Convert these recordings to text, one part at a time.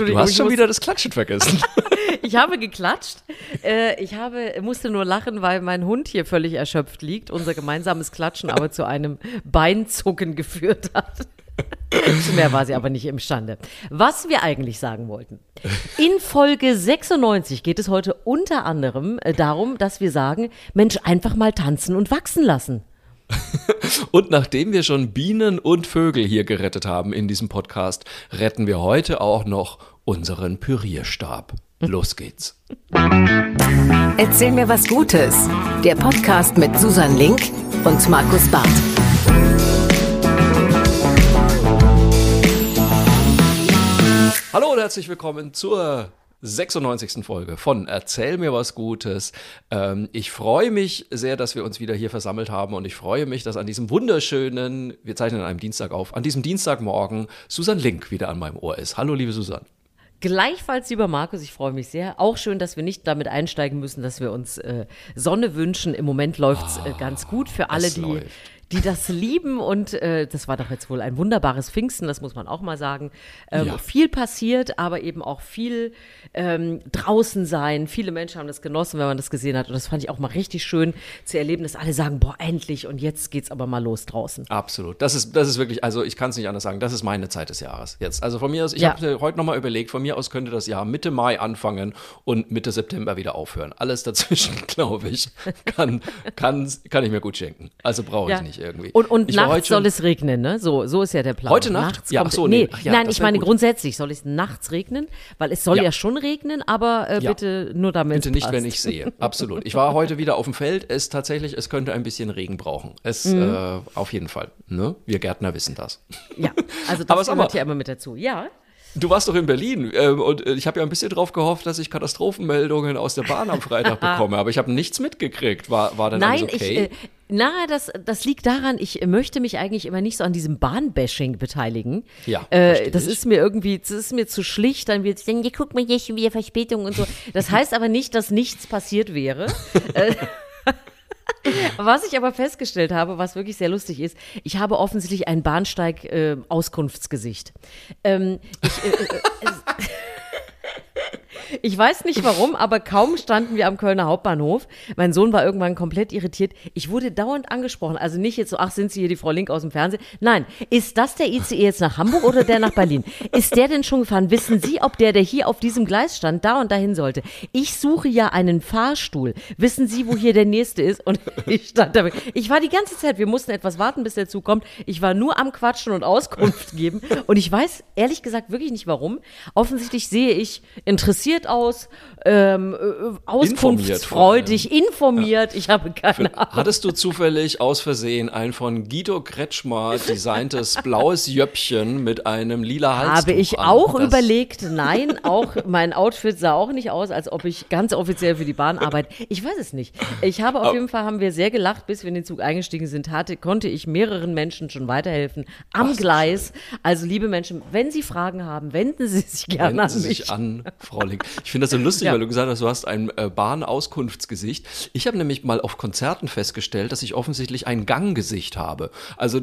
Entschuldigung. Du hast schon wieder das Klatschen vergessen. ich habe geklatscht. Äh, ich habe, musste nur lachen, weil mein Hund hier völlig erschöpft liegt. Unser gemeinsames Klatschen aber zu einem Beinzucken geführt hat. Zu mehr war sie aber nicht imstande. Was wir eigentlich sagen wollten. In Folge 96 geht es heute unter anderem äh, darum, dass wir sagen, Mensch, einfach mal tanzen und wachsen lassen. Und nachdem wir schon Bienen und Vögel hier gerettet haben in diesem Podcast, retten wir heute auch noch unseren Pürierstab. Los geht's. Erzähl mir was Gutes. Der Podcast mit Susan Link und Markus Barth. Hallo und herzlich willkommen zur 96. Folge von Erzähl mir was Gutes. Ähm, ich freue mich sehr, dass wir uns wieder hier versammelt haben und ich freue mich, dass an diesem wunderschönen, wir zeichnen an einem Dienstag auf, an diesem Dienstagmorgen Susan Link wieder an meinem Ohr ist. Hallo, liebe Susan. Gleichfalls, lieber Markus, ich freue mich sehr. Auch schön, dass wir nicht damit einsteigen müssen, dass wir uns äh, Sonne wünschen. Im Moment läuft es äh, ganz gut für alle, die, läuft. Die das lieben. Und äh, das war doch jetzt wohl ein wunderbares Pfingsten, das muss man auch mal sagen. Ähm, Ja. Viel passiert, aber eben auch viel ähm, draußen sein. Viele Menschen haben das genossen, wenn man das gesehen hat. Und das fand ich auch mal richtig schön zu erleben, dass alle sagen, boah, endlich und jetzt geht's aber mal los draußen. Absolut. Das ist, das ist wirklich, also ich kann es nicht anders sagen, das ist meine Zeit des Jahres jetzt. Also von mir aus, ich Ja. habe heute nochmal überlegt, von mir aus könnte das Jahr Mitte Mai anfangen und Mitte September wieder aufhören. Alles dazwischen, glaube ich, kann, kann, kann ich mir gut schenken. Also brauche ich nicht irgendwie. Und, und ich nachts soll es regnen, ne? So, so ist ja der Plan. Heute Nacht? Nachts Ja, kommt, ach so, nee, nee. Ja, nein, ich meine gut. grundsätzlich soll es nachts regnen, weil es soll ja, Ja. schon regnen, aber äh, bitte nur damit. Bitte nicht, wenn ich sehe. Absolut. Ich war heute wieder auf dem Feld. Es tatsächlich, es könnte ein bisschen Regen brauchen. Es Mhm. äh, auf jeden Fall. Ne? Wir Gärtner wissen das. Ja, also Aber das gehört mal- ja immer mit dazu. Ja. Du warst doch in Berlin ähm, und äh, ich habe ja ein bisschen drauf gehofft, dass ich Katastrophenmeldungen aus der Bahn am Freitag bekomme, aber ich habe nichts mitgekriegt. War, war denn Nein, alles ich, okay? äh, na, das, das liegt daran, ich möchte mich eigentlich immer nicht so an diesem Bahnbashing beteiligen. Ja, äh, das ich. ist mir irgendwie, das ist mir zu schlicht, dann wird es dann, ja, guck mal, hier schon wieder Verspätung und so. Das heißt aber nicht, dass nichts passiert wäre. Äh, Was ich aber festgestellt habe, was wirklich sehr lustig ist, ich habe offensichtlich ein Bahnsteig-Auskunftsgesicht. ähm, ich, äh, äh, es- ich weiß nicht warum, aber kaum standen wir am Kölner Hauptbahnhof. Mein Sohn war irgendwann komplett irritiert. Ich wurde dauernd angesprochen. Also nicht jetzt so, ach, sind Sie hier die Frau Link aus dem Fernsehen? Nein, ist das der ICE jetzt nach Hamburg oder der nach Berlin? Ist der denn schon gefahren? Wissen Sie, ob der, der hier auf diesem Gleis stand, da und dahin sollte? Ich suche ja einen Fahrstuhl. Wissen Sie, wo hier der nächste ist? Und ich stand da. Ich war die ganze Zeit, wir mussten etwas warten, bis der Zug kommt. Ich war nur am Quatschen und Auskunft geben. Und ich weiß ehrlich gesagt wirklich nicht warum. Offensichtlich sehe ich interessiert aus, ähm, äh, auskunftsfreudig, informiert. Ich habe keine Ahnung. Hattest du zufällig aus Versehen ein von Guido Kretschmer designtes blaues Jöppchen mit einem lila Halstuch Habe ich an? auch Das- überlegt, nein, auch mein Outfit sah auch nicht aus, als ob ich ganz offiziell für die Bahn arbeite. Ich weiß es nicht. Ich habe auf jeden Fall, haben wir sehr gelacht, bis wir in den Zug eingestiegen sind, hatte, konnte ich mehreren Menschen schon weiterhelfen am Gleis. Also liebe Menschen, wenn Sie Fragen haben, wenden Sie sich gerne Wenden an Sie mich. sich an, Frau Link. Ich finde das so lustig, Ja. weil du gesagt hast, du hast ein äh, Bahnauskunftsgesicht. Ich habe nämlich mal auf Konzerten festgestellt, dass ich offensichtlich ein Ganggesicht habe. Also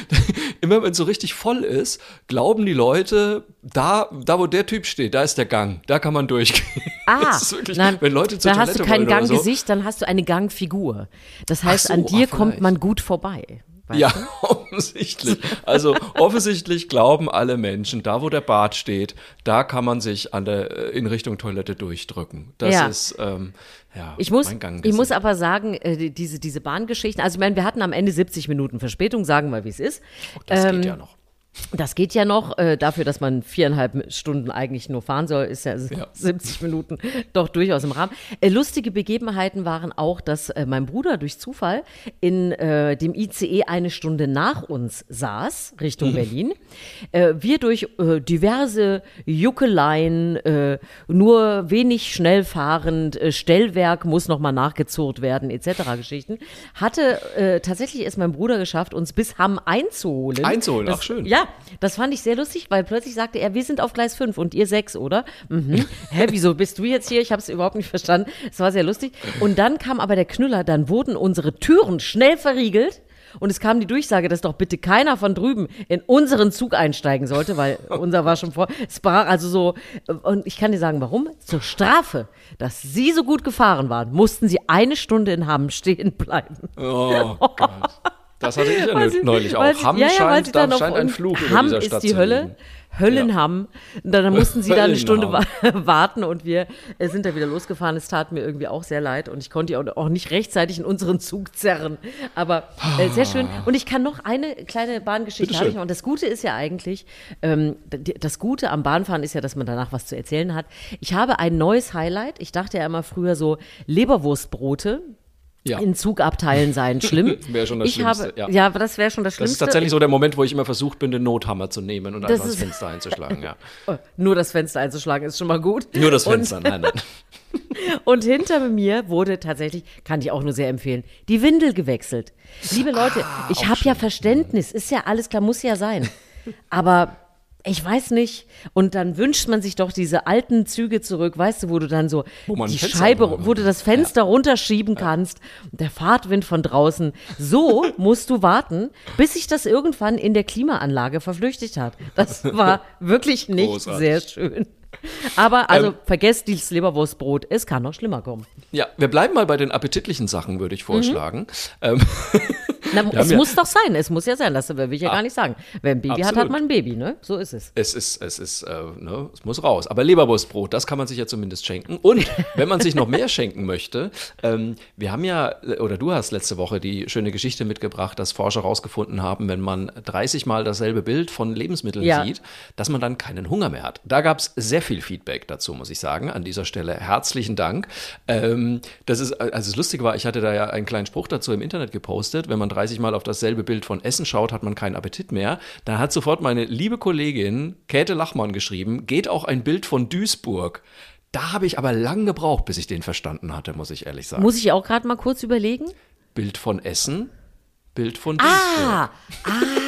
immer wenn es so richtig voll ist, glauben die Leute, da, da wo der Typ steht, da ist der Gang, da kann man durchgehen. Ah, wirklich, nein, wenn Leute zur da hast du kein oder so. Ganggesicht, dann hast du eine Gangfigur. Das heißt, so, an dir ah, kommt man gut vorbei. Weißt Ja, du? offensichtlich. Also offensichtlich glauben alle Menschen, da wo der Bad steht, da kann man sich an der, äh, in Richtung Toilette durchdrücken. Das Ja. ist ähm, ja Ich muss, mein Gang. ich muss aber sagen, äh, die- diese, diese Bahngeschichten, also ich meine, wir hatten am Ende 70 Minuten Verspätung, sagen wir, wie es ist. das ähm, geht ja noch. Das geht ja noch. Äh, dafür, dass man viereinhalb Stunden eigentlich nur fahren soll, ist ja, 70 Minuten doch durchaus im Rahmen. Äh, lustige Begebenheiten waren auch, dass äh, mein Bruder durch Zufall in äh, dem ICE eine Stunde nach uns saß, Richtung Berlin. Äh, wir durch äh, diverse Juckeleien, nur wenig schnell fahrend, Stellwerk muss nochmal nachgezurrt werden, etc. Geschichten, hatte tatsächlich es mein Bruder geschafft, uns bis Hamm einzuholen. Einzuholen, das, ach schön. Ja, das fand ich sehr lustig, weil plötzlich sagte er, wir sind auf Gleis 5 und ihr 6, oder? Mhm. Hä, wieso bist du jetzt hier? Ich habe es überhaupt nicht verstanden. Es war sehr lustig. Und dann kam aber der Knüller, dann wurden unsere Türen schnell verriegelt und es kam die Durchsage, dass doch bitte keiner von drüben in unseren Zug einsteigen sollte, weil unser war schon vor. Es war also so, und ich kann dir sagen, warum? Zur Strafe, dass sie so gut gefahren waren, mussten sie eine Stunde in Hamm stehen bleiben. Oh Gott. Das hatte ich ja Weil sie- neulich auch. sie- Hamm ja, ja, scheint, da scheint ein uns- Fluch über Hamm dieser ist Stadt die zu Hölle. Höllenhamm. Und dann mussten sie da eine Stunde warten und wir äh, sind da wieder losgefahren. Es tat mir irgendwie auch sehr leid und ich konnte die auch, nicht rechtzeitig in unseren Zug zerren. Aber äh, sehr schön. Und ich kann noch eine kleine Bahngeschichte habe ich noch. Und das Gute ist ja eigentlich, ähm, das Gute am Bahnfahren ist ja, dass man danach was zu erzählen hat. Ich habe ein neues Highlight. Ich dachte ja immer früher so Leberwurstbrote. Ja. In Zugabteilen seien schlimm. Wäre schon das ich Schlimmste, Habe, ja. ja, aber das wäre schon das Das Schlimmste. ist tatsächlich so der Moment, wo ich immer versucht bin, den Nothammer zu nehmen und Das einfach ist- Fenster einzuschlagen. Ja. Oh, Nur das Fenster einzuschlagen ist schon mal gut. Nur das Und- Fenster, nein, nein. Und hinter mir wurde tatsächlich, kann ich auch nur sehr empfehlen, die Windel gewechselt. Liebe Leute, Ah, ich habe ja Verständnis, ist ja alles klar, muss ja sein. Aber ich weiß nicht. Und dann wünscht man sich doch diese alten Züge zurück, weißt du, wo du dann so Wo man ein die Scheibe, aufmachen wo du das Fenster runterschieben kannst, und der Fahrtwind von draußen. So musst du warten, bis sich das irgendwann in der Klimaanlage verflüchtigt hat. Das war wirklich nicht Großartig. sehr schön. Aber also Ähm, vergesst dieses Leberwurstbrot, es kann noch schlimmer kommen. Ja, wir bleiben mal bei den appetitlichen Sachen, würde ich vorschlagen. Ähm, Na, es ja- muss doch sein, es muss ja sein, das will ich ja gar nicht sagen. Wer ein Baby hat, hat Absolut. man ein Baby, ne? So ist es. es ist, es ist, äh, ne, es muss raus. Aber Leberwurstbrot, das kann man sich ja zumindest schenken. Und wenn man sich noch mehr schenken möchte, ähm, wir haben ja, oder du hast letzte Woche die schöne Geschichte mitgebracht, dass Forscher herausgefunden haben, wenn man 30 Mal dasselbe Bild von Lebensmitteln Ja. sieht, dass man dann keinen Hunger mehr hat. Da gab es sehr viel Feedback dazu, muss ich sagen. An dieser Stelle herzlichen Dank. Ähm, das ist, also das Lustige war, ich hatte da ja einen kleinen Spruch dazu im Internet gepostet. Wenn man 30 Mal auf dasselbe Bild von Essen schaut, hat man keinen Appetit mehr. Da hat sofort meine liebe Kollegin Käthe Lachmann geschrieben, geht auch ein Bild von Duisburg. Da habe ich aber lang gebraucht, bis ich den verstanden hatte, muss ich ehrlich sagen. Muss ich auch gerade mal kurz überlegen? Bild von Essen, Bild von Duisburg. Ah, ah.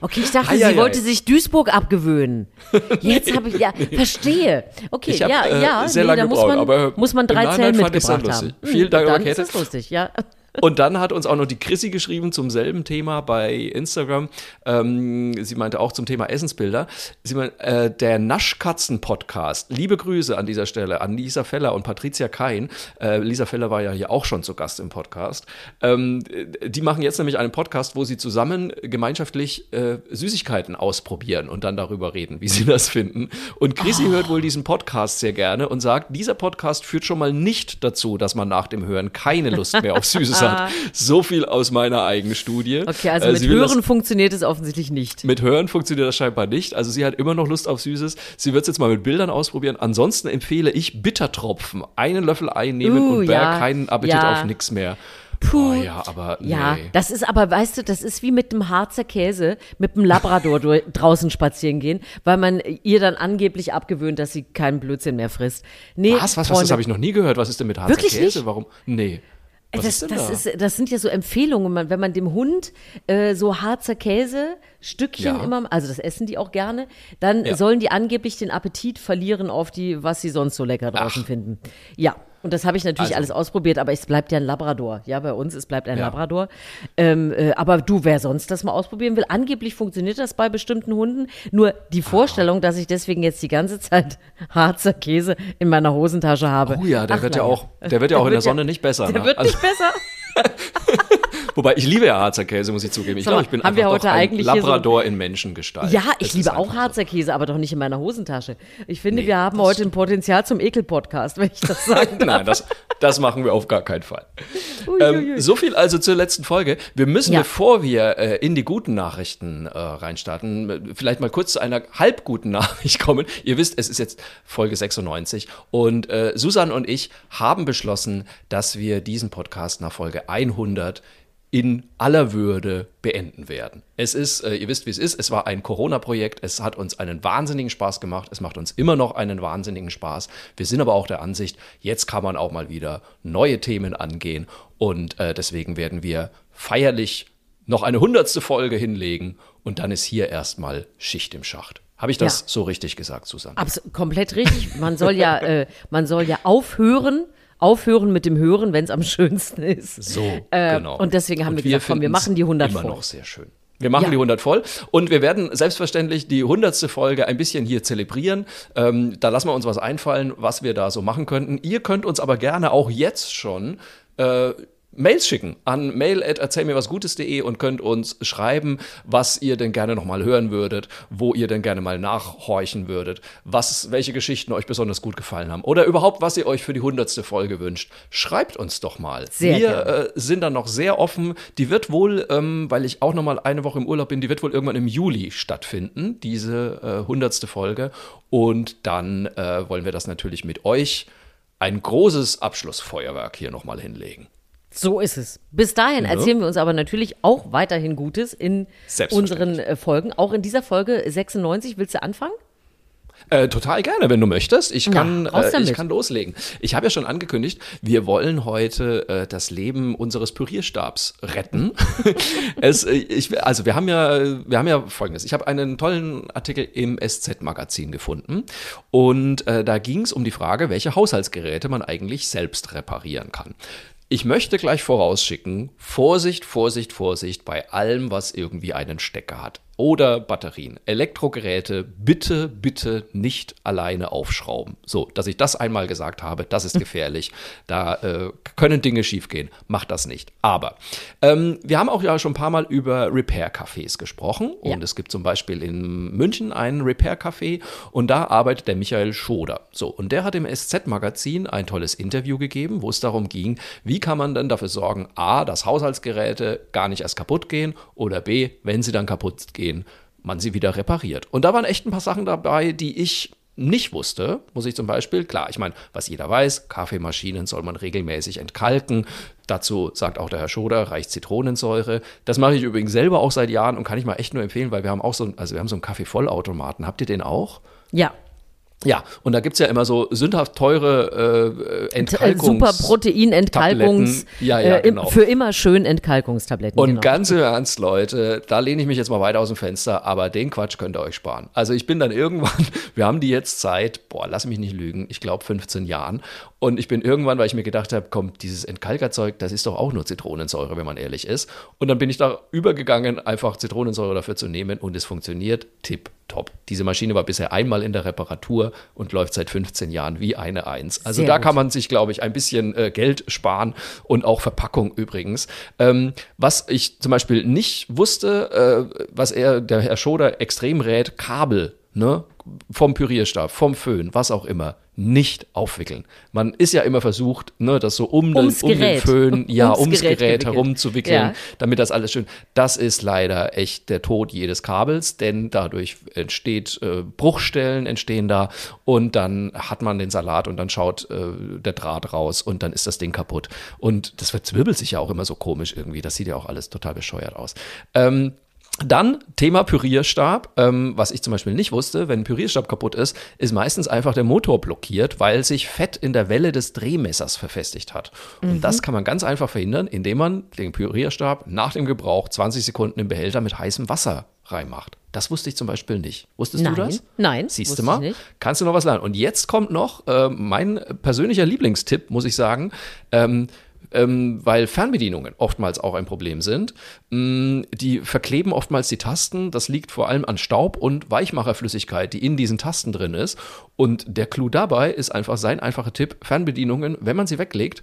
Okay, ich dachte, Ei, sie wollte sich Duisburg abgewöhnen. Jetzt habe ich, ja, verstehe. Okay, hab, ja, äh, ja, sehr nee, lange da muss gebraucht, man, aber muss man drei Zellen mitgebracht haben. lustig. Vielen Dank, dann aber ist das lustig, ja. Und dann hat uns auch noch die Chrissy geschrieben zum selben Thema bei Instagram. Ähm, sie meinte auch zum Thema Essensbilder. Sie meinte, äh, der Naschkatzen-Podcast. Liebe Grüße an dieser Stelle an Lisa Feller und Patricia Kein. Äh, Lisa Feller war ja hier auch schon zu Gast im Podcast. Ähm, die machen jetzt nämlich einen Podcast, wo sie zusammen gemeinschaftlich äh, Süßigkeiten ausprobieren und dann darüber reden, wie sie das finden. Und Chrissy hört wohl diesen Podcast sehr gerne und sagt, dieser Podcast führt schon mal nicht dazu, dass man nach dem Hören keine Lust mehr auf Süßes hat. So viel aus meiner eigenen Studie. Okay, also Äh, mit will das- Hören funktioniert es offensichtlich nicht. mit Hören funktioniert das scheinbar nicht. Also sie hat immer noch Lust auf Süßes. Sie wird es jetzt mal mit Bildern ausprobieren. Ansonsten empfehle ich Bittertropfen. Einen Löffel einnehmen Uh, und ja, berg keinen Appetit ja. auf nichts mehr. Puh. Oh, ja, aber Ja, nee. das ist aber, weißt du, das ist wie mit dem Harzer Käse, mit dem Labrador draußen spazieren gehen, weil man ihr dann angeblich abgewöhnt, dass sie keinen Blödsinn mehr frisst. Nee, Was, was, was, das habe ich noch nie gehört. Was ist denn mit Harzer Wirklich Käse? nicht? Warum? Nee. Was das, ist das, da? ist, das sind ja so Empfehlungen, wenn man dem Hund äh, so Harzer Käse, Stückchen Ja. immer, also das essen die auch gerne, dann Ja. sollen die angeblich den Appetit verlieren auf die, was sie sonst so lecker draußen Ach. finden. Ja. Und das habe ich natürlich Also- alles ausprobiert, aber es bleibt ja ein Labrador. Ja, bei uns, es bleibt ein Ja. Labrador. Ähm, äh, aber du, wer sonst das mal ausprobieren will, angeblich funktioniert das bei bestimmten Hunden. Nur die Vorstellung, dass ich deswegen jetzt die ganze Zeit Harzer Käse in meiner Hosentasche habe. Oh ja, der Ach, wird ja naja. auch, der wird ja auch in der Sonne nicht besser. Der ne? wird Also- nicht besser. Wobei ich liebe ja Harzer Käse, muss ich zugeben. Ich glaube, ich bin einfach heute doch ein eigentlich hier so- Labrador in Menschengestalt. Ja, Das ich ist liebe auch. Harzer Käse, aber doch nicht in meiner Hosentasche. Ich finde, Nee, wir haben das heute ein Potenzial zum Ekel-Podcast, wenn ich das sagen darf. Nein, das, das machen wir auf gar keinen Fall. Ui, Ähm, ui, so viel also zur letzten Folge. Wir müssen, Ja. bevor wir äh, in die guten Nachrichten äh, reinstarten, vielleicht mal kurz zu einer halbguten Nachricht kommen. Ihr wisst, es ist jetzt Folge 96 und äh, Susan und ich haben beschlossen, dass wir diesen Podcast nach Folge 100 in aller Würde beenden werden. Es ist, äh, ihr wisst, wie es ist, es war ein Corona-Projekt, es hat uns einen wahnsinnigen Spaß gemacht, es macht uns immer noch einen wahnsinnigen Spaß. Wir sind aber auch der Ansicht, jetzt kann man auch mal wieder neue Themen angehen und äh, deswegen werden wir feierlich noch eine hundertste Folge hinlegen und dann ist hier erstmal Schicht im Schacht. Habe ich das Ja. so richtig gesagt, Susanne? Abs komplett richtig. Man soll ja, äh, man soll ja aufhören, aufhören mit dem Hören, wenn es am schönsten ist. So, Äh, genau. Und deswegen haben Und wir gesagt, komm, wir machen die 100 immer voll. noch sehr schön. Wir machen Ja. die 100 voll und wir werden selbstverständlich die 100. Folge ein bisschen hier zelebrieren. Ähm, da lassen wir uns was einfallen, was wir da so machen könnten. Ihr könnt uns aber gerne auch jetzt schon äh, Mails schicken an mail@erzählmirwasgutes.de und könnt uns schreiben, was ihr denn gerne noch mal hören würdet, wo ihr denn gerne mal nachhorchen würdet, was welche Geschichten euch besonders gut gefallen haben oder überhaupt was ihr euch für die 100. Folge wünscht. Schreibt uns doch mal. Sehr wir äh, sind dann noch sehr offen. Die wird wohl, ähm, weil ich auch noch mal eine Woche im Urlaub bin, die wird wohl irgendwann im Juli stattfinden, diese äh, hundertste Folge. Und dann äh, wollen wir das natürlich mit euch ein großes Abschlussfeuerwerk hier noch mal hinlegen. So ist es. Bis dahin erzählen wir uns aber natürlich auch weiterhin Gutes in unseren äh, Folgen. Auch in dieser Folge 96. Willst du anfangen? Äh, total gerne, wenn du möchtest. Ich kann, raus äh, ich kann loslegen. Ich habe ja schon angekündigt, wir wollen heute äh, das Leben unseres Pürierstabs retten. es, äh, ich, also wir haben ja, wir haben ja Folgendes. Ich habe einen tollen Artikel im SZ-Magazin gefunden und äh, da ging es um die Frage, welche Haushaltsgeräte man eigentlich selbst reparieren kann. Ich möchte gleich vorausschicken, Vorsicht, Vorsicht, Vorsicht bei allem, was irgendwie einen Stecker hat. Oder Batterien. Elektrogeräte bitte, bitte nicht alleine aufschrauben. So, dass ich das einmal gesagt habe, das ist gefährlich. Da äh, können Dinge schiefgehen. Macht das nicht. Aber ähm, wir haben auch ja schon ein paar Mal über Repair-Cafés gesprochen. Ja. Und es gibt zum Beispiel in München einen Repair-Café und da arbeitet der Michael Schoder. So, und der hat im SZ-Magazin ein tolles Interview gegeben, wo es darum ging, wie kann man denn dafür sorgen, A, dass Haushaltsgeräte gar nicht erst kaputt gehen oder B, wenn sie dann kaputt gehen, man sie wieder repariert. Und da waren echt ein paar Sachen dabei, die ich nicht wusste, muss ich zum Beispiel, klar, ich meine, was jeder weiß, Kaffeemaschinen soll man regelmäßig entkalken. Dazu sagt auch der Herr Schoder, reicht Zitronensäure. Das mache ich übrigens selber auch seit Jahren und kann ich mal echt nur empfehlen, weil wir haben auch so, also wir haben so einen Kaffeevollautomaten. Habt ihr den auch? Ja. Ja, und da gibt's ja immer so sündhaft teure äh, Äh, Entkalkungs... Super Protein-Entkalkungs. Tabletten. Ja, ja, äh, genau. Für immer schön Entkalkungstabletten. Und genau. ganz im Ernst, Leute, da lehne ich mich jetzt mal weiter aus dem Fenster, aber den Quatsch könnt ihr euch sparen. Also ich bin dann irgendwann, wir haben die jetzt seit, boah, lass mich nicht lügen, ich glaube 15 Jahren. Und ich bin irgendwann, weil ich mir gedacht habe, komm, dieses Entkalkerzeug, das ist doch auch nur Zitronensäure, wenn man ehrlich ist. Und dann bin ich da übergegangen, einfach Zitronensäure dafür zu nehmen und es funktioniert tipptopp. Diese Maschine war bisher einmal in der Reparatur und läuft seit 15 Jahren wie eine Eins. Also Sehr da gut. kann man sich, glaube ich, ein bisschen äh, Geld sparen und auch Verpackung übrigens. Ähm, was ich zum Beispiel nicht wusste, äh, was er, der Herr Schoder extrem rät, Kabel, ne? Vom Pürierstab, vom Föhn, was auch immer, nicht aufwickeln. Man ist ja immer versucht, ne, das so um, den, um den Gerät. Föhn, ja, Ums ums, Gerät Gerät, herumzuwickeln, Ja. damit das alles schön. Das ist leider echt der Tod jedes Kabels, denn dadurch entsteht äh, Bruchstellen entstehen da und dann hat man den Salat und dann schaut äh, der Draht raus und dann ist das Ding kaputt. Und das verzwirbelt sich ja auch immer so komisch irgendwie. Das sieht ja auch alles total bescheuert aus. Ähm, dann Thema Pürierstab. Ähm, was ich zum Beispiel nicht wusste, wenn ein Pürierstab kaputt ist, ist meistens einfach der Motor blockiert, weil sich Fett in der Welle des Drehmessers verfestigt hat. Und das kann man ganz einfach verhindern, indem man den Pürierstab nach dem Gebrauch 20 Sekunden im Behälter mit heißem Wasser reinmacht. Das wusste ich zum Beispiel nicht. Wusstest Nein, du das? nein, Siehst du mal? Kannst du noch was lernen. Und jetzt kommt noch äh, mein persönlicher Lieblingstipp, muss ich sagen. Ähm, ähm, weil Fernbedienungen oftmals auch ein Problem sind. Mm, Die verkleben oftmals die Tasten. Das liegt vor allem an Staub und Weichmacherflüssigkeit, die in diesen Tasten drin ist. Und der Clou dabei ist einfach sein einfacher Tipp: Fernbedienungen, wenn man sie weglegt,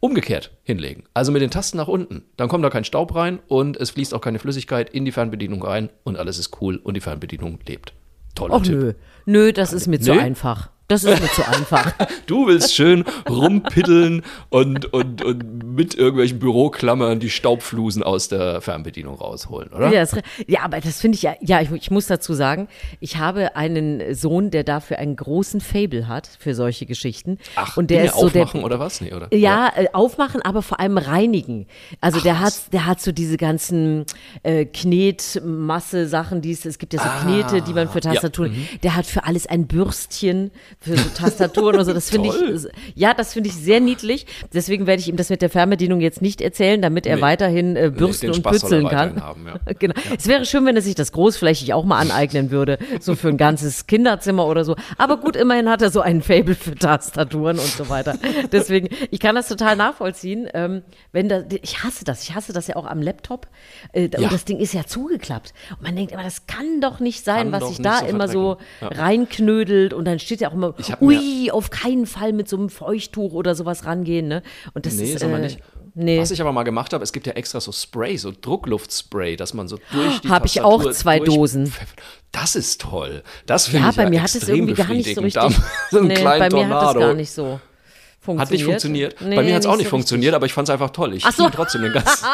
umgekehrt hinlegen. Also mit den Tasten nach unten. Dann kommt da kein Staub rein und es fließt auch keine Flüssigkeit in die Fernbedienung rein und alles ist cool und die Fernbedienung lebt. Toller Och Tipp. nö. Nö, das ist mir zu einfach. Das ist mir zu einfach. Du willst schön rumpiddeln und, und, und mit irgendwelchen Büroklammern die Staubflusen aus der Fernbedienung rausholen, oder? Ja, das, ja, aber das finde ich ja, ja, ich, ich muss dazu sagen, ich habe einen Sohn, der dafür einen großen Fable hat, für solche Geschichten. Ach, und der Dinge ist so der, aufmachen oder was? Nee, oder? Ja, äh, aufmachen, aber vor allem reinigen. Also der hat, der hat so diese ganzen äh, Knetmasse-Sachen, die es, es gibt ja so Knete, die man für Tastaturen. Der hat für alles ein Bürstchen, für so Tastaturen und so. Das finde ich, ja, das finde ich sehr niedlich. Deswegen werde ich ihm das mit der Fernbedienung jetzt nicht erzählen, damit er Nee. weiterhin äh, bürsten den und pützeln kann. haben, ja. genau. Es wäre schön, wenn er sich das großflächig auch mal aneignen würde, so für ein ganzes Kinderzimmer oder so. Aber gut, immerhin hat er so einen Fable für Tastaturen und so weiter. Deswegen, ich kann das total nachvollziehen. Ähm, wenn da, ich hasse das, ich hasse das ja auch am Laptop. Äh, Ja. Und das Ding ist ja zugeklappt. Und man denkt immer, das kann doch nicht sein, Kann was sich da so immer so. Ja. reinknödelt und dann steht ja auch immer, Mir- ui, auf keinen Fall mit so einem Feuchttuch oder sowas rangehen. Ne? Und das Nee, ist, soll man äh, nicht. Nee. Was ich aber mal gemacht habe, es gibt ja extra so Spray, so Druckluftspray, dass man so durch die Hab ich auch zwei Dosen. Das ist toll. Das finde Ja, ich bei ja mir hat es irgendwie gar nicht so richtig. Da- so einen nee, kleinen bei mir hat es Tornado. gar nicht so. Hat nicht funktioniert. Nee, bei mir hat es auch nicht so funktioniert, aber ich fand es einfach toll. Ich Ach so. ging trotzdem den ganzen,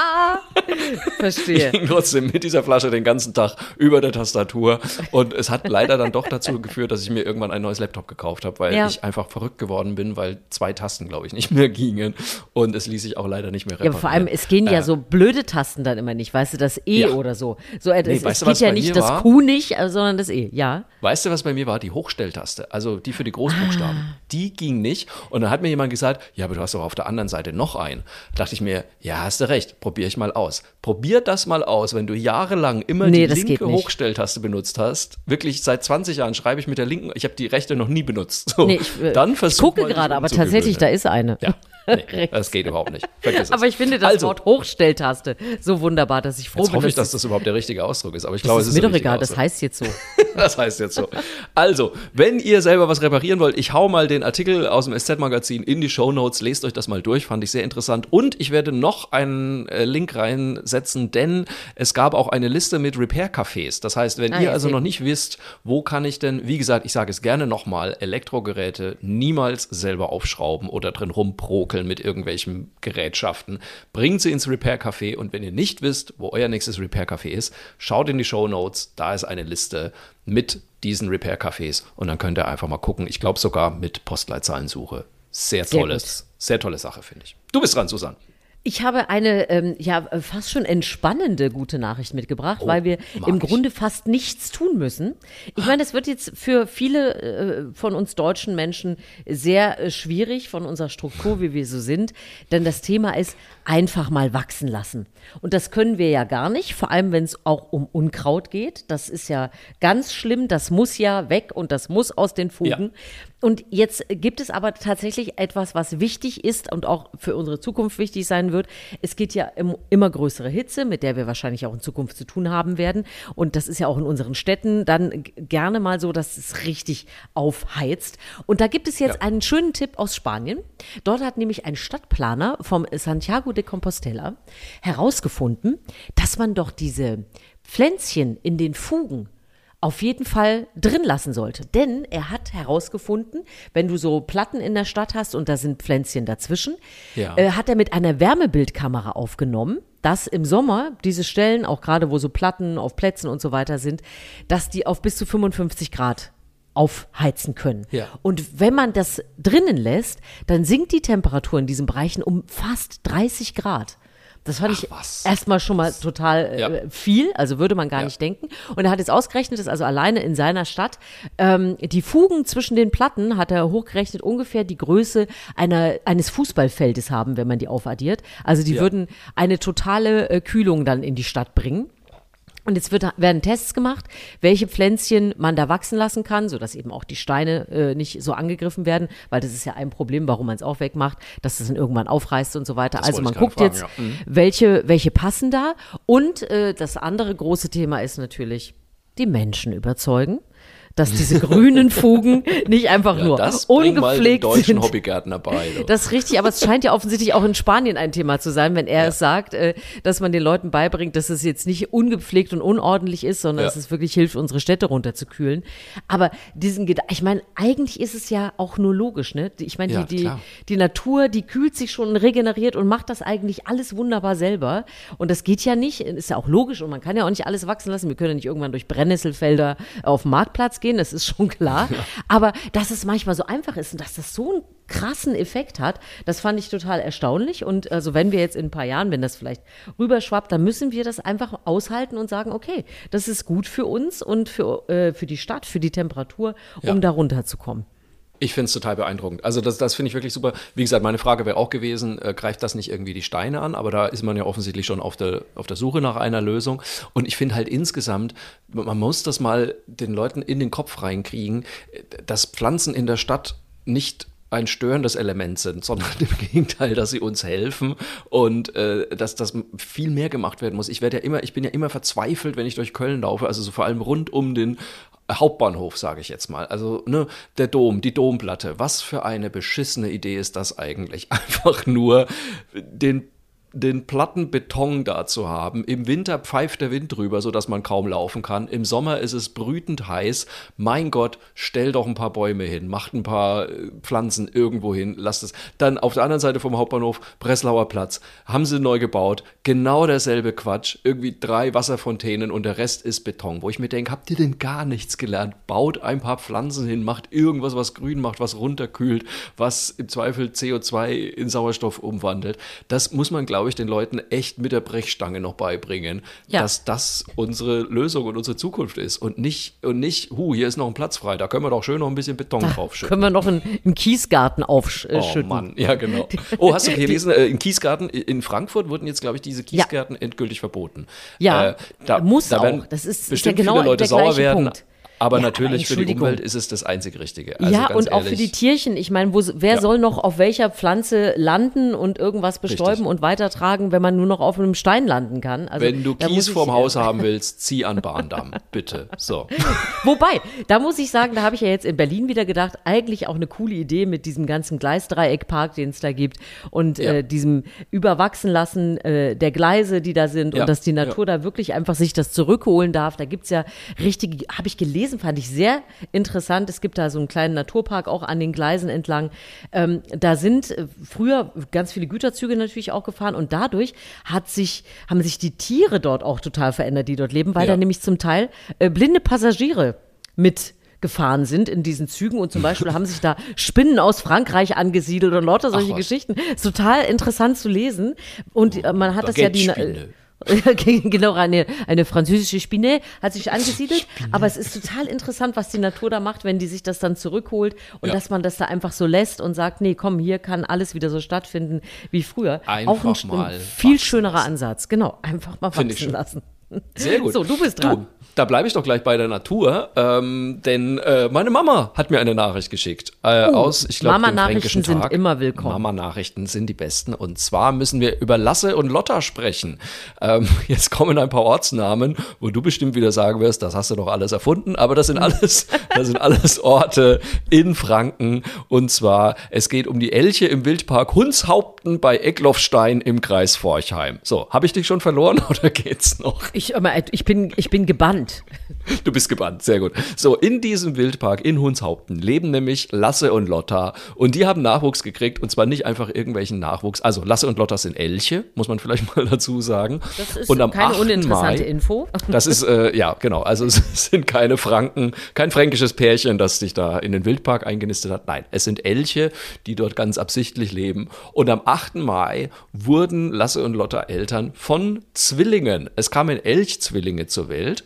richtig. Verstehe. ging trotzdem mit dieser Flasche den ganzen Tag über der Tastatur. Und es hat leider dann doch dazu geführt, dass ich mir irgendwann ein neues Laptop gekauft habe, weil Ja. ich einfach verrückt geworden bin, weil zwei Tasten, glaube ich, nicht mehr gingen. Und es ließ sich auch leider nicht mehr Ja, reparieren. aber vor allem, es gehen ja Äh, so blöde Tasten dann immer nicht, weißt du, das E Ja. oder so. So Nee, es, es geht ja nicht das war? Q nicht, äh, sondern das E. Ja. Weißt du, was bei mir war? Die Hochstelltaste, also die für die Großbuchstaben. Ah. Die ging nicht. Und dann hat mir jemand gesagt, ja, aber du hast doch auf der anderen Seite noch einen. Da dachte ich mir, ja, hast du recht, probiere ich mal aus. Probier das mal aus, wenn du jahrelang immer Nee, die das linke. Hochstelltaste benutzt hast. Wirklich seit 20 Jahren schreibe ich mit der linken, ich habe die rechte noch nie benutzt. So, Nee, ich, äh, dann ich versuch gucke mal, dich gerade, aber tatsächlich, da ist eine. Ja, nee, das geht überhaupt nicht. Aber ich finde das also, Wort Hochstelltaste so wunderbar, dass ich froh Jetzt bin, hoffe ich, dass das überhaupt der richtige Ausdruck ist. Aber ich das glaube, ist es ist mir doch egal, das Ausdruck. heißt jetzt so. Das heißt jetzt so. Also, wenn ihr selber was reparieren wollt, ich hau mal den Artikel aus dem SZ-Magazin in die Shownotes, lest euch das mal durch, fand ich sehr interessant. Und ich werde noch einen äh, Link reinsetzen, denn es gab auch eine Liste mit Repair-Cafés. Das heißt, wenn Ah, ihr also noch nicht wisst, wo kann ich denn, wie gesagt, ich sage es gerne nochmal, Elektrogeräte niemals selber aufschrauben oder drin rumprokeln mit irgendwelchen Gerätschaften. Bringt sie ins Repair-Café und wenn ihr nicht wisst, wo euer nächstes Repair-Café ist, schaut in die Shownotes, da ist eine Liste mit diesen Repair-Cafés und dann könnt ihr einfach mal gucken. Ich glaube sogar mit Postleitzahlensuche. Sehr Sehr tolles, sehr tolle Sache, finde ich. Du bist dran, Susanne. Ich habe eine ähm, ja fast schon entspannende gute Nachricht mitgebracht, weil wir Oh, im ich. Grunde fast nichts tun müssen. Ich meine, das wird jetzt für viele äh, von uns deutschen Menschen sehr äh, schwierig von unserer Struktur, wie wir so sind, denn das Thema ist einfach mal wachsen lassen. Und das können wir ja gar nicht, vor allem wenn es auch um Unkraut geht. Das ist ja ganz schlimm, das muss ja weg und das muss aus den Fugen. Und jetzt gibt es aber tatsächlich etwas, was wichtig ist und auch für unsere Zukunft wichtig sein wird. Es geht ja um immer größere Hitze, mit der wir wahrscheinlich auch in Zukunft zu tun haben werden. Und das ist ja auch in unseren Städten dann gerne mal so, dass es richtig aufheizt. Und da gibt es jetzt Ja. einen schönen Tipp aus Spanien. Dort hat nämlich ein Stadtplaner vom Santiago de Compostela herausgefunden, dass man doch diese Pflänzchen in den Fugen auf jeden Fall drin lassen sollte. Denn er hat herausgefunden, wenn du so Platten in der Stadt hast und da sind Pflänzchen dazwischen, Ja. äh, hat er mit einer Wärmebildkamera aufgenommen, dass im Sommer diese Stellen, auch gerade wo so Platten auf Plätzen und so weiter sind, dass die auf bis zu 55 Grad aufheizen können. Ja. Und wenn man das drinnen lässt, dann sinkt die Temperatur in diesen Bereichen um fast 30 Grad. Das fand ich was. erstmal schon mal total äh, Ja. viel, also würde man gar Ja. nicht denken. Und er hat jetzt ausgerechnet, dass also alleine in seiner Stadt ähm, die Fugen zwischen den Platten, hat er hochgerechnet, ungefähr die Größe einer, eines Fußballfeldes haben, wenn man die aufaddiert. Also die Ja. würden eine totale äh, Kühlung dann in die Stadt bringen. Und jetzt wird, werden Tests gemacht, welche Pflänzchen man da wachsen lassen kann, sodass eben auch die Steine äh, nicht so angegriffen werden, weil das ist ja ein Problem, warum man es auch wegmacht, dass es dann irgendwann aufreißt und so weiter. also wollte man guckt fragen, jetzt, ja. Mhm. welche, welche passen da. Und äh, das andere große Thema ist natürlich die Menschen überzeugen, dass diese grünen Fugen nicht einfach Ja, nur das bring mal den ungepflegt deutschen sind. Hobbygärtner bei. Das ist richtig, aber es scheint ja offensichtlich auch in Spanien ein Thema zu sein, wenn er es sagt, äh, dass man den Leuten beibringt, dass es jetzt nicht ungepflegt und unordentlich ist, sondern Ja. dass es wirklich hilft, unsere Städte runterzukühlen. Aber diesen Gedanken, ich meine, eigentlich ist es ja auch nur logisch, ne? Ich meine, Ja, die, die, die Natur, die kühlt sich schon und regeneriert und macht das eigentlich alles wunderbar selber. Und das geht ja nicht, ist ja auch logisch und man kann ja auch nicht alles wachsen lassen. Wir können ja nicht irgendwann durch Brennnesselfelder auf den Marktplatz gehen, das ist schon klar. Aber dass es manchmal so einfach ist und dass das so einen krassen Effekt hat, das fand ich total erstaunlich. Und also wenn wir jetzt in ein paar Jahren, wenn das vielleicht rüberschwappt, dann müssen wir das einfach aushalten und sagen, okay, das ist gut für uns und für, äh, für die Stadt, für die Temperatur, um Ja. da runterzukommen. Ich finde es total beeindruckend. Also das, das finde ich wirklich super. Wie gesagt, meine Frage wäre auch gewesen, äh, greift das nicht irgendwie die Steine an? Aber da ist man ja offensichtlich schon auf der, auf der Suche nach einer Lösung. Und ich finde halt insgesamt, man muss das mal den Leuten in den Kopf reinkriegen, dass Pflanzen in der Stadt nicht ein störendes Element sind, sondern im Gegenteil, dass sie uns helfen und äh, dass das viel mehr gemacht werden muss. Ich werde ja immer, ich bin ja immer verzweifelt, wenn ich durch Köln laufe, also so vor allem rund um den Hauptbahnhof, sage ich jetzt mal. Also ne, der Dom, die Domplatte. Was für eine beschissene Idee ist das eigentlich? Einfach nur den den platten Beton da zu haben. Im Winter pfeift der Wind drüber, sodass man kaum laufen kann. Im Sommer ist es brütend heiß. Mein Gott, stell doch ein paar Bäume hin, macht ein paar äh, Pflanzen irgendwo hin, lasst es. Dann auf der anderen Seite vom Hauptbahnhof, Breslauer Platz, haben sie neu gebaut. Genau derselbe Quatsch. Irgendwie drei Wasserfontänen und der Rest ist Beton. Wo ich mir denke, habt ihr denn gar nichts gelernt? Baut ein paar Pflanzen hin, macht irgendwas, was grün macht, was runterkühlt, was im Zweifel CO2 in Sauerstoff umwandelt. Das muss man, glaube ich, glaube ich, den Leuten echt mit der Brechstange noch beibringen, ja. dass das unsere Lösung und unsere Zukunft ist und nicht, und nicht, hu, hier ist noch ein Platz frei, da können wir doch schön noch ein bisschen Beton da draufschütten. Können wir noch einen, einen Kiesgarten aufschütten. Oh Mann, ja genau. Oh, hast du gelesen, äh, in Kiesgarten in Frankfurt wurden jetzt, glaube ich, diese Kiesgärten ja. endgültig verboten. Ja, äh, da, muss da auch. Das ist, bestimmt ist ja genau viele Leute sauer werden. Punkt. Aber ja, natürlich für die Umwelt ist es das einzig Richtige. Also ja, und ehrlich, auch für die Tierchen. Ich meine, wo, wer ja. soll noch auf welcher Pflanze landen und irgendwas bestäuben Richtig. und weitertragen, wenn man nur noch auf einem Stein landen kann? Also, wenn du Kies vorm Haus haben willst, zieh an Bahndamm, bitte. So. Wobei, da muss ich sagen, da habe ich ja jetzt in Berlin wieder gedacht, eigentlich auch eine coole Idee mit diesem ganzen Gleisdreieckpark, den es da gibt und ja. äh, diesem Überwachsenlassen äh, der Gleise, die da sind und dass die Natur da wirklich einfach sich das zurückholen darf. Da gibt es ja richtig, habe ich gelesen, gelesen, fand ich sehr interessant. Es gibt da so einen kleinen Naturpark auch an den Gleisen entlang. Ähm, da sind äh, früher ganz viele Güterzüge natürlich auch gefahren und dadurch hat sich, haben sich die Tiere dort auch total verändert, die dort leben, weil ja. da nämlich zum Teil äh, blinde Passagiere mit gefahren sind in diesen Zügen und zum Beispiel haben sich da Spinnen aus Frankreich angesiedelt und lauter solche Geschichten. Ist total interessant zu lesen und äh, man hat da das ja die. genau, eine, eine französische Spinne hat sich angesiedelt. Spinne. Aber es ist total interessant, was die Natur da macht, wenn die sich das dann zurückholt und ja. dass man das da einfach so lässt und sagt, nee, komm, hier kann alles wieder so stattfinden wie früher. Einfach Auch ein, mal viel schönerer lassen. Ansatz. Genau, einfach mal wachsen lassen. Sehr gut. So, du bist dran. Du, da bleibe ich doch gleich bei der Natur, ähm, denn äh, meine Mama hat mir eine Nachricht geschickt äh, uh, aus, ich glaube, Mama-Nachrichten sind immer willkommen. Mama-Nachrichten sind die besten und zwar müssen wir über Lasse und Lotta sprechen. Ähm, jetzt kommen ein paar Ortsnamen, wo du bestimmt wieder sagen wirst, das hast du doch alles erfunden, aber das sind alles, das sind alles Orte in Franken und zwar es geht um die Elche im Wildpark Hunshaupten bei Eckloffstein im Kreis Forchheim. So, habe ich dich schon verloren oder geht's noch? Ich, ich bin, ich bin gebannt gebannt. Du bist gebannt, sehr gut. So, in diesem Wildpark in Hunshaupten leben nämlich Lasse und Lotta und die haben Nachwuchs gekriegt und zwar nicht einfach irgendwelchen Nachwuchs. Also Lasse und Lotta sind Elche, muss man vielleicht mal dazu sagen. Das ist und am keine uninteressante Mai, Info. Das ist, äh, ja, genau. Also es sind keine Franken, kein fränkisches Pärchen, das sich da in den Wildpark eingenistet hat. Nein, es sind Elche, die dort ganz absichtlich leben. Und am 8. Mai wurden Lasse und Lotta Eltern von Zwillingen. Es kamen Elchzwillinge zur Welt.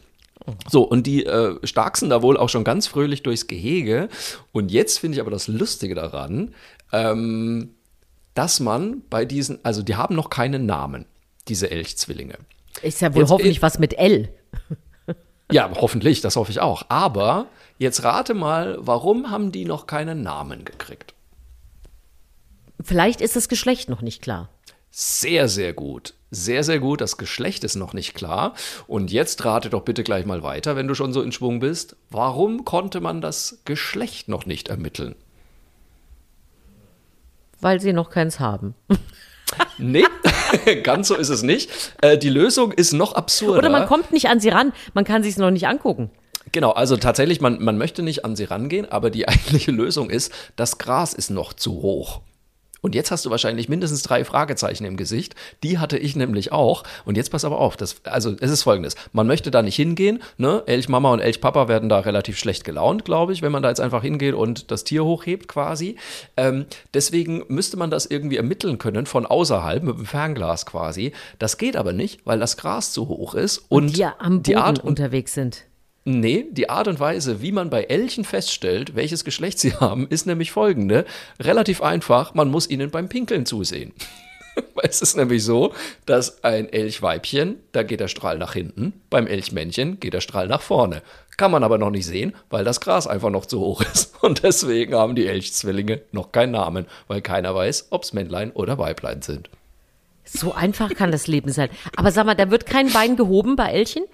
So, und die äh, starksen da wohl auch schon ganz fröhlich durchs Gehege. Und jetzt finde ich aber das Lustige daran, ähm, dass man bei diesen, also die haben noch keinen Namen, diese Elchzwillinge. Ist ja wohl jetzt, hoffentlich äh, was mit L. ja, hoffentlich, das hoffe ich auch. Aber jetzt rate mal, warum haben die noch keinen Namen gekriegt? Vielleicht ist das Geschlecht noch nicht klar. Sehr, sehr gut. Sehr, sehr gut. Das Geschlecht ist noch nicht klar. Und jetzt rate doch bitte gleich mal weiter, wenn du schon so in Schwung bist. Warum konnte man das Geschlecht noch nicht ermitteln? Weil sie noch keins haben. Nee, ganz so ist es nicht. Äh, die Lösung ist noch absurder. Oder man kommt nicht an sie ran, man kann sie es noch nicht angucken. Genau, also tatsächlich, man, man möchte nicht an sie rangehen, aber die eigentliche Lösung ist, das Gras ist noch zu hoch. Und jetzt hast du wahrscheinlich mindestens drei Fragezeichen im Gesicht. Die hatte ich nämlich auch. Und jetzt pass aber auf. Das, also es ist folgendes. Man möchte da nicht hingehen. Ne? Elchmama und Elchpapa werden da relativ schlecht gelaunt, glaube ich, wenn man da jetzt einfach hingeht und das Tier hochhebt quasi. Ähm, deswegen müsste man das irgendwie ermitteln können von außerhalb mit dem Fernglas quasi. Das geht aber nicht, weil das Gras zu hoch ist. Und, und die am Boden die Art unterwegs sind. Nee, die Art und Weise, wie man bei Elchen feststellt, welches Geschlecht sie haben, ist nämlich folgende. Relativ einfach, man muss ihnen beim Pinkeln zusehen. Es ist nämlich so, dass ein Elchweibchen, da geht der Strahl nach hinten, beim Elchmännchen geht der Strahl nach vorne. Kann man aber noch nicht sehen, weil das Gras einfach noch zu hoch ist. Und deswegen haben die Elchzwillinge noch keinen Namen, weil keiner weiß, ob es Männlein oder Weiblein sind. So einfach kann das Leben sein. Aber sag mal, da wird kein Bein gehoben bei Elchen?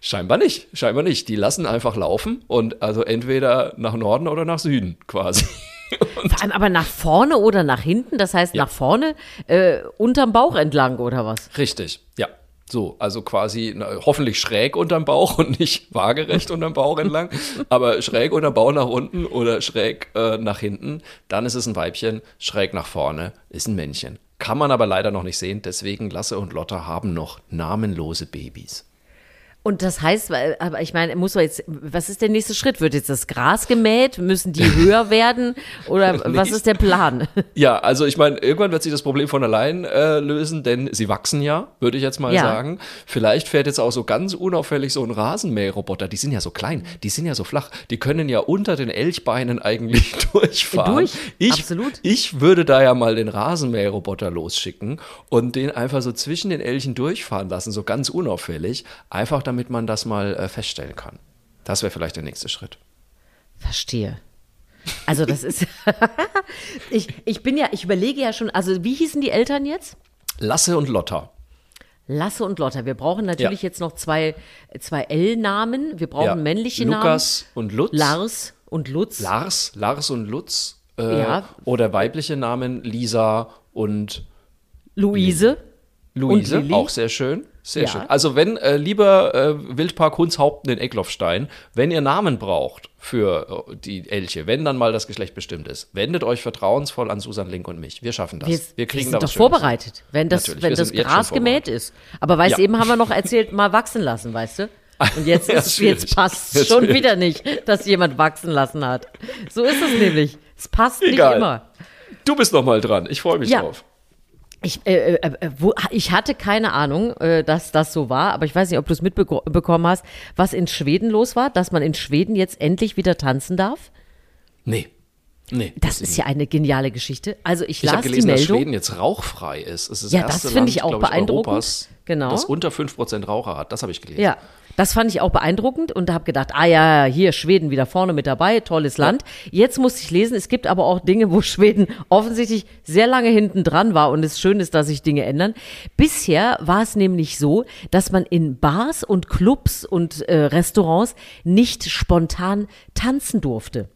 Scheinbar nicht, scheinbar nicht. Die lassen einfach laufen und also entweder nach Norden oder nach Süden quasi. Vor allem aber nach vorne oder nach hinten? Das heißt Ja. nach vorne, äh, unterm Bauch entlang oder was? Richtig, ja. So, also quasi na, hoffentlich schräg unterm Bauch und nicht waagerecht unterm Bauch entlang, aber schräg unterm Bauch nach unten oder schräg äh, nach hinten, dann ist es ein Weibchen, schräg nach vorne ist ein Männchen. Kann man aber leider noch nicht sehen, deswegen Lasse und Lotta haben noch namenlose Babys. Und das heißt, aber ich meine, muss man jetzt, was ist der nächste Schritt? Wird jetzt das Gras gemäht? Müssen die höher werden? Oder was ist der Plan? Ja, also ich meine, irgendwann wird sich das Problem von allein äh, lösen, denn sie wachsen ja, würde ich jetzt mal Ja. sagen. Vielleicht fährt jetzt auch so ganz unauffällig so ein Rasenmäherroboter. Die sind ja so klein, die sind ja so flach, die können ja unter den Elchbeinen eigentlich durchfahren. Durch, ich, absolut. Ich würde da ja mal den Rasenmäherroboter losschicken und den einfach so zwischen den Elchen durchfahren lassen, so ganz unauffällig, einfach damit man das mal äh, feststellen kann. Das wäre vielleicht der nächste Schritt. Verstehe. Also das ist, ich, ich bin ja, ich überlege ja schon, also wie hießen die Eltern jetzt? Lasse und Lotta. Lasse und Lotta. Wir brauchen natürlich Ja. jetzt noch zwei, zwei L-Namen. Wir brauchen Ja. männliche Lukas und Lutz. Namen. Lars und Lutz. Lars, Lars und Lutz. Äh, Ja. Oder weibliche Namen Lisa und Luise. Luise, Und auch sehr schön. Sehr Ja. schön. Also wenn, äh, lieber äh, Wildpark Hunshaupten in Eckloffstein, wenn ihr Namen braucht für äh, die Elche, wenn dann mal das Geschlecht bestimmt ist, wendet euch vertrauensvoll an Susan Link und mich. Wir schaffen das. Wir, Wir, kriegen wir da sind was doch Schönes. vorbereitet, wenn das, Natürlich, wenn das Gras gemäht ist. Aber weißt Ja. eben haben wir noch erzählt, mal wachsen lassen, weißt du? Und jetzt, ist, jetzt passt Jetzt schon schwierig. wieder nicht, dass jemand wachsen lassen hat. So ist es nämlich. Es passt Egal. nicht immer. Du bist noch mal dran. Ich freue mich Ja. drauf. Ich, äh, äh, äh, wo, ich hatte keine Ahnung, äh, dass das so war, aber ich weiß nicht, ob du es mitbekommen hast, was in Schweden los war, dass man in Schweden jetzt endlich wieder tanzen darf. Nee. Nee. Das ist ja eine geniale Geschichte. Also ich Ich habe las gelesen, die dass Meldung. Schweden jetzt rauchfrei ist. Es ist das Ja, erste das finde ich Land, auch glaub beeindruckend. Europas, Genau. das unter 5% Raucher hat. Das habe ich gelesen. Ja, das fand ich auch beeindruckend und habe gedacht, ah ja, hier Schweden wieder vorne mit dabei, tolles Land. Jetzt musste ich lesen, es gibt aber auch Dinge, wo Schweden offensichtlich sehr lange hinten dran war und es schön ist, dass sich Dinge ändern. Bisher war es nämlich so, dass man in Bars und Clubs und äh, Restaurants nicht spontan tanzen durfte.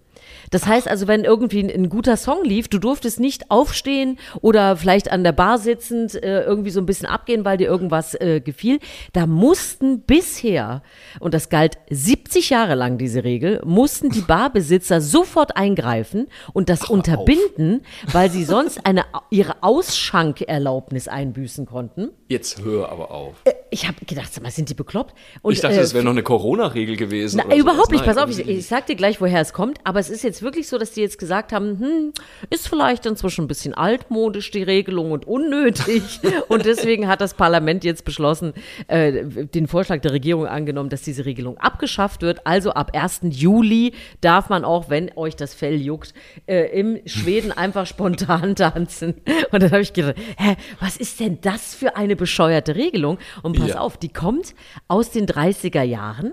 Das heißt also, wenn irgendwie ein, ein guter Song lief, du durftest nicht aufstehen oder vielleicht an der Bar sitzend äh, irgendwie so ein bisschen abgehen, weil dir irgendwas äh, gefiel. Da mussten bisher, und das galt 70 Jahre lang diese Regel, mussten die Barbesitzer sofort eingreifen und das unterbinden, weil sie sonst eine, ihre Ausschankerlaubnis einbüßen konnten. Jetzt hör aber auf. Ich habe gedacht, sag mal, sind die bekloppt? Und, Ich dachte, äh, das wäre noch eine Corona-Regel gewesen. na, überhaupt nicht, Nein, pass auf, ich, ich sag dir gleich, woher es kommt, aber es ist jetzt wirklich so, dass die jetzt gesagt haben, hm, ist vielleicht inzwischen ein bisschen altmodisch, die Regelung und unnötig. und deswegen hat das Parlament jetzt beschlossen, äh, den Vorschlag der Regierung angenommen, dass diese Regelung abgeschafft wird. Also ab 1. Juli darf man auch, wenn euch das Fell juckt, äh, im Schweden einfach spontan tanzen. Und dann habe ich gedacht, hä, was ist denn das für eine bescheuerte Regelung? Und pass Ja. auf, die kommt aus den 30er Jahren.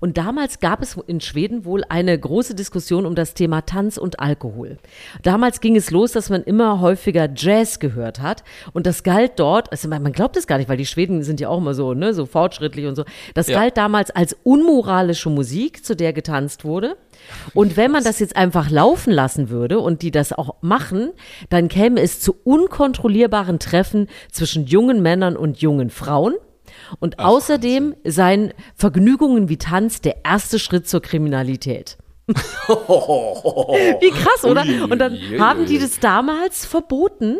Und damals gab es in Schweden wohl eine große Diskussion um das Thema Tanz und Alkohol. Damals ging es los, dass man immer häufiger Jazz gehört hat. Und das galt dort, also man man glaubt es gar nicht, weil die Schweden sind ja auch immer so, ne, so fortschrittlich und so. Das Ja. galt damals als unmoralische Musik, zu der getanzt wurde. Und wenn man das jetzt einfach laufen lassen würde und die das auch machen, dann käme es zu unkontrollierbaren Treffen zwischen jungen Männern und jungen Frauen. Und außerdem seien Vergnügungen wie Tanz der erste Schritt zur Kriminalität. Wie krass, oder? Und dann haben die das damals verboten.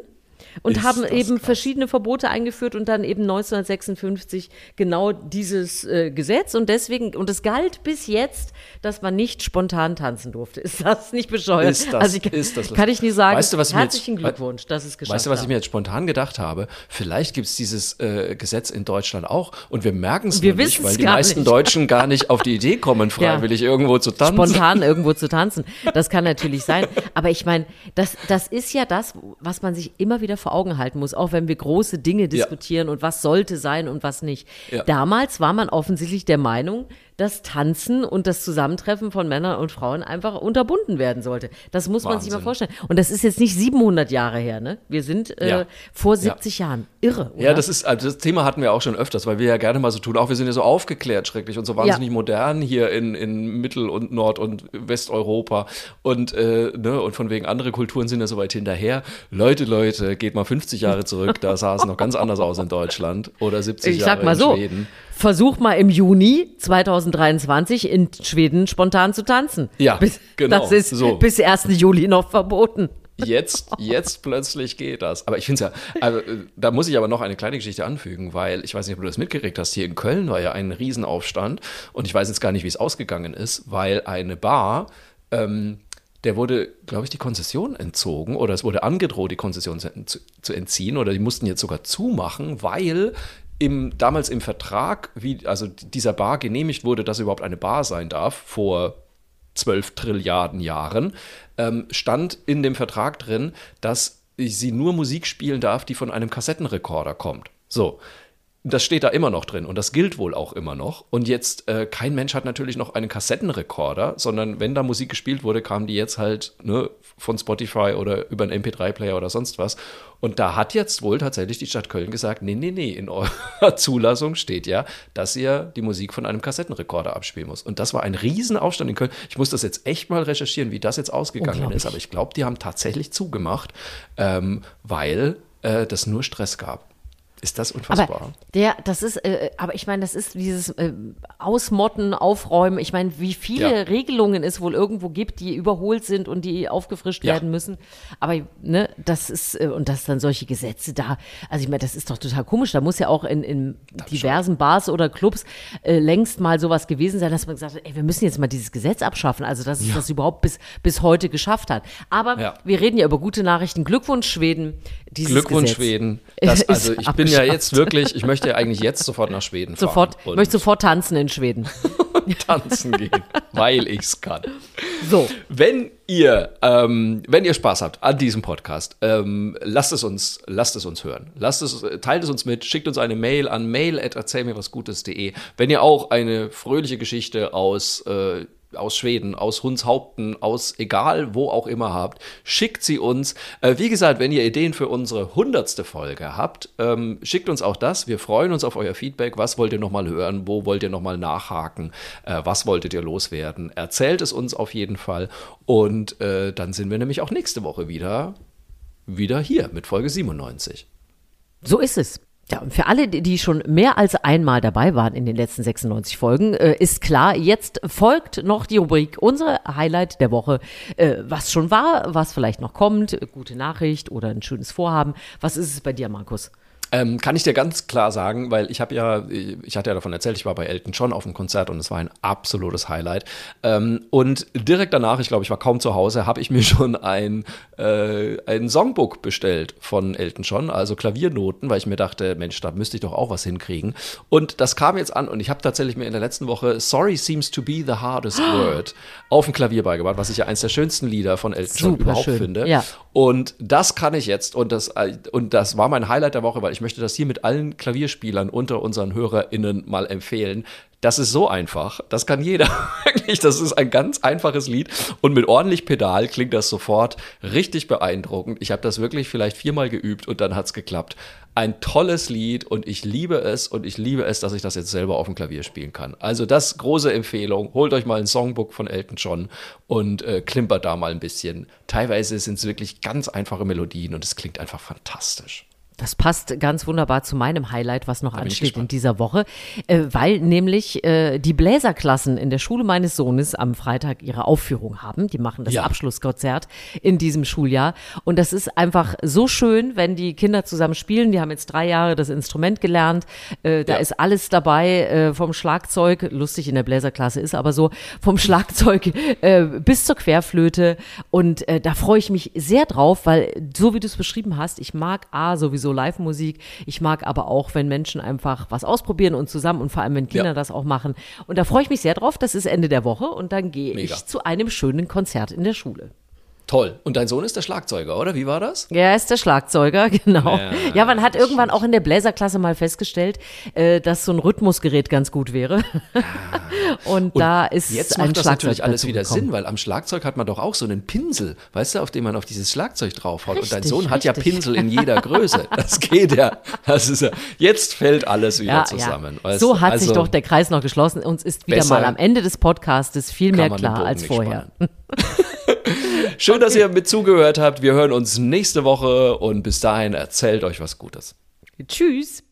Und Ist haben eben krass. verschiedene Verbote eingeführt und dann eben 1956 genau dieses äh, Gesetz und deswegen, und es galt bis jetzt, dass man nicht spontan tanzen durfte. Ist das nicht bescheuert? Ist das- also ich, ist das- kann ich nie sagen. Weißt du, was ich mir jetzt- Herzlichen Glückwunsch, dass es geschafft Weißt du, was ich mir jetzt spontan gedacht habe? Vielleicht gibt es dieses äh, Gesetz in Deutschland auch und wir merken es nicht, weil die meisten nicht. Deutschen gar nicht auf die Idee kommen, freiwillig irgendwo zu tanzen. spontan irgendwo zu tanzen. Das kann natürlich sein. Aber ich meine, das, das ist ja das, was man sich immer wieder vor Augen halten muss, auch wenn wir große Dinge diskutieren und was sollte sein und was nicht. Ja. Damals war man offensichtlich der Meinung, dass Tanzen und das Zusammentreffen von Männern und Frauen einfach unterbunden werden sollte. Das muss man sich mal Wahnsinn. vorstellen. Und das ist jetzt nicht 700 Jahre her, ne? Wir sind äh, Ja. vor 70 Jahren. Irre, oder? Ja, das ist, also das Thema hatten wir auch schon öfters, weil wir ja gerne mal so tun, auch wir sind ja so aufgeklärt schrecklich und so wahnsinnig modern hier in, in Mittel- und Nord- und Westeuropa und, äh, ne, und von wegen andere Kulturen sind ja so weit hinterher. Leute, Leute, geht mal 50 Jahre zurück, da sah es noch ganz anders aus in Deutschland oder 70 ich Jahre sag mal in so, Schweden. Versuch mal im Juni 2023 in Schweden spontan zu tanzen. Ja, bis, genau, Das ist so. bis 1. Juli noch verboten. Jetzt, jetzt plötzlich geht das. Aber ich finde es ja, also, äh, da muss ich aber noch eine kleine Geschichte anfügen, weil ich weiß nicht, ob du das mitgekriegt hast. Hier in Köln war ja ein Riesenaufstand und ich weiß jetzt gar nicht, wie es ausgegangen ist, weil eine Bar, ähm, der wurde, glaube ich, die Konzession entzogen oder es wurde angedroht, die Konzession zu, zu entziehen oder die mussten jetzt sogar zumachen, weil im, damals im Vertrag, wie, also dieser Bar genehmigt wurde, dass überhaupt eine Bar sein darf, vor 12 Trilliarden Jahren, ähm, stand in dem Vertrag drin, dass sie nur Musik spielen darf, die von einem Kassettenrekorder kommt. So. Das steht da immer noch drin und das gilt wohl auch immer noch. Und jetzt, äh, kein Mensch hat natürlich noch einen Kassettenrekorder, sondern wenn da Musik gespielt wurde, kam die jetzt halt ne, von Spotify oder über einen MP3-Player oder sonst was. Und da hat jetzt wohl tatsächlich die Stadt Köln gesagt, nee, nee, nee, in eurer Zulassung steht ja, dass ihr die Musik von einem Kassettenrekorder abspielen muss. Und das war ein Riesenaufstand in Köln. Ich muss das jetzt echt mal recherchieren, wie das jetzt ausgegangen ist. Aber ich glaube, die haben tatsächlich zugemacht, ähm, weil äh, das nur Stress gab. Ist das unfassbar? Aber der, das ist, äh, aber ich meine, das ist dieses äh, Ausmotten, Aufräumen. Ich meine, wie viele Ja. Regelungen es wohl irgendwo gibt, die überholt sind und die aufgefrischt Ja. werden müssen. Aber ne, das ist äh, und dass dann solche Gesetze da. Also ich meine, das ist doch total komisch. Da muss ja auch in, in diversen Bars oder Clubs äh, längst mal sowas gewesen sein, dass man gesagt hat, ey, wir müssen jetzt mal dieses Gesetz abschaffen. Also dass es das überhaupt bis bis heute geschafft hat. Aber wir reden ja über gute Nachrichten. Glückwunsch Schweden. Glückwunsch Gesetz Schweden. Das, also ich bin ja jetzt wirklich, ich möchte ja eigentlich jetzt sofort nach Schweden fahren. Sofort, und möchte sofort tanzen in Schweden. tanzen gehen, weil ich's kann. So. Wenn ihr, ähm, wenn ihr Spaß habt an diesem Podcast, ähm, lasst es uns, lasst es uns hören. Lasst es, teilt es uns mit, schickt uns eine Mail an mail@erzählmirwasgutes.de. Wenn ihr auch eine fröhliche Geschichte aus äh, aus Schweden, aus Hunshaupten, aus egal wo auch immer habt, schickt sie uns. Äh, wie gesagt, wenn ihr Ideen für unsere hundertste Folge habt, ähm, schickt uns auch das. Wir freuen uns auf euer Feedback. Was wollt ihr nochmal hören? Wo wollt ihr nochmal nachhaken? Äh, was wolltet ihr loswerden? Erzählt es uns auf jeden Fall. Und äh, dann sind wir nämlich auch nächste Woche wieder, wieder hier mit Folge 97. So ist es. Ja, und für alle, die schon mehr als einmal dabei waren in den letzten 96 Folgen, äh, ist klar, jetzt folgt noch die Rubrik unsere Highlight der Woche. Äh, was schon war, was vielleicht noch kommt, gute Nachricht oder ein schönes Vorhaben. Was ist es bei dir, Markus? Ähm, kann ich dir ganz klar sagen, weil ich habe ja, ich hatte ja davon erzählt, ich war bei Elton John auf dem Konzert und es war ein absolutes Highlight. Ähm, und direkt danach, ich glaube, ich war kaum zu Hause, habe ich mir schon ein, äh, ein Songbook bestellt von Elton John, also Klaviernoten, weil ich mir dachte, Mensch, da müsste ich doch auch was hinkriegen. Und das kam jetzt an und ich habe tatsächlich mir in der letzten Woche Sorry Seems to be the hardest word auf dem Klavier beigebracht, was ich ja eins der schönsten Lieder von Elton John Super überhaupt schön, finde. ja. Und das kann ich jetzt und das, äh, und das war mein Highlight der Woche, weil ich möchte das hier mit allen Klavierspielern unter unseren HörerInnen mal empfehlen. Das ist so einfach. Das kann jeder. Wirklich, das ist ein ganz einfaches Lied. Und mit ordentlich Pedal klingt das sofort richtig beeindruckend. Ich habe das wirklich vielleicht viermal geübt und dann hat's geklappt. Ein tolles Lied und ich liebe es und ich liebe es, dass ich das jetzt selber auf dem Klavier spielen kann. Also das große Empfehlung. Holt euch mal ein Songbook von Elton John und äh, klimpert da mal ein bisschen. Teilweise sind es wirklich ganz einfache Melodien und es klingt einfach fantastisch. Das passt ganz wunderbar zu meinem Highlight, was noch ich ansteht in dieser Woche, äh, weil nämlich äh, die Bläserklassen in der Schule meines Sohnes am Freitag ihre Aufführung haben. Die machen das Ja. Abschlusskonzert in diesem Schuljahr. Und das ist einfach so schön, wenn die Kinder zusammen spielen. Die haben jetzt drei Jahre das Instrument gelernt. Äh, da Ja. ist alles dabei, äh, vom Schlagzeug, lustig in der Bläserklasse ist aber so, vom Schlagzeug äh, bis zur Querflöte. Und äh, da freue ich mich sehr drauf, weil so wie du es beschrieben hast, ich mag A sowieso Live-Musik, ich mag aber auch, wenn Menschen einfach was ausprobieren und zusammen und vor allem, wenn Kinder Ja. das auch machen. Und da freue ich mich sehr drauf. Das ist Ende der Woche und dann gehe ich zu einem schönen Konzert in der Schule. Toll. Und dein Sohn ist der Schlagzeuger, oder? Wie war das? Ja, er ist der Schlagzeuger, genau. Ja, Ja, man hat irgendwann auch in der Bläserklasse mal festgestellt, äh, dass so ein Rhythmusgerät ganz gut wäre. Und, da ist Jetzt ein macht das Schlagzeug natürlich alles wieder gekommen. Sinn, weil am Schlagzeug hat man doch auch so einen Pinsel, weißt du, auf dem man auf dieses Schlagzeug draufhaut. Und dein Richtig, Sohn hat ja richtig. Pinsel in jeder Größe. Das geht ja. Das ist ja. Jetzt fällt alles wieder Ja, zusammen. ja. So hat sich Also, doch der Kreis noch geschlossen. Uns ist wieder mal am Ende des Podcastes viel mehr klar als vorher. Schön, dass ihr mit zugehört habt. Wir hören uns nächste Woche und bis dahin erzählt euch was Gutes. Tschüss.